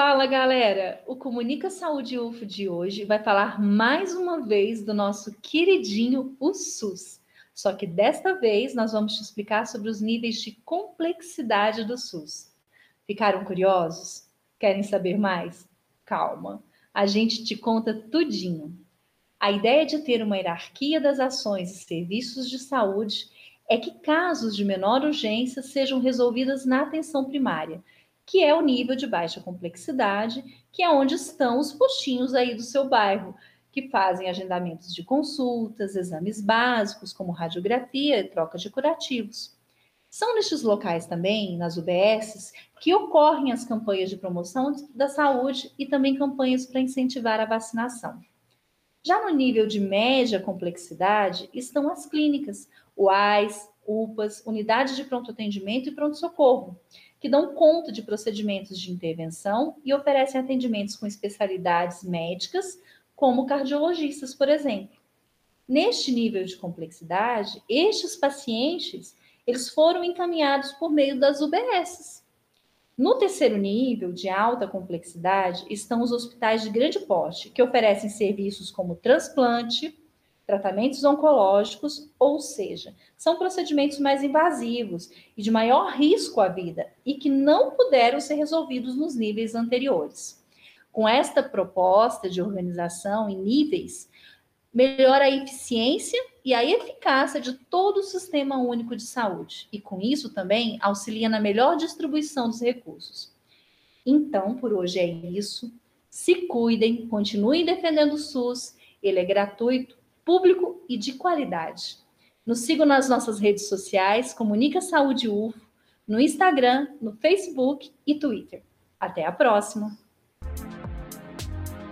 Fala galera! O Comunica Saúde UFO de hoje vai falar mais uma vez do nosso queridinho, o SUS. Só que desta vez nós vamos te explicar sobre os níveis de complexidade do SUS. Ficaram curiosos? Querem saber mais? Calma, a gente te conta tudinho. A ideia de ter uma hierarquia das ações e serviços de saúde é que casos de menor urgência sejam resolvidos na atenção primária, que é o nível de baixa complexidade, que é onde estão os postinhos aí do seu bairro, que fazem agendamentos de consultas, exames básicos, como radiografia e troca de curativos. São nestes locais também, nas UBSs, que ocorrem as campanhas de promoção da saúde e também campanhas para incentivar a vacinação. Já no nível de média complexidade estão as clínicas, UAS, UPAs, unidades de pronto atendimento e pronto-socorro, que dão conta de procedimentos de intervenção e oferecem atendimentos com especialidades médicas, como cardiologistas, por exemplo. Neste nível de complexidade, estes pacientes eles foram encaminhados por meio das UBSs. No terceiro nível, de alta complexidade, estão os hospitais de grande porte, que oferecem serviços como transplante, tratamentos oncológicos, ou seja, são procedimentos mais invasivos e de maior risco à vida e que não puderam ser resolvidos nos níveis anteriores. Com esta proposta de organização em níveis, melhora a eficiência e a eficácia de todo o sistema único de saúde, e com isso também auxilia na melhor distribuição dos recursos. Então, por hoje é isso. Se cuidem, continuem defendendo o SUS, ele é gratuito público e de qualidade. Nos sigam nas nossas redes sociais, Comunica Saúde UFO, no Instagram, no Facebook e Twitter. Até a próxima!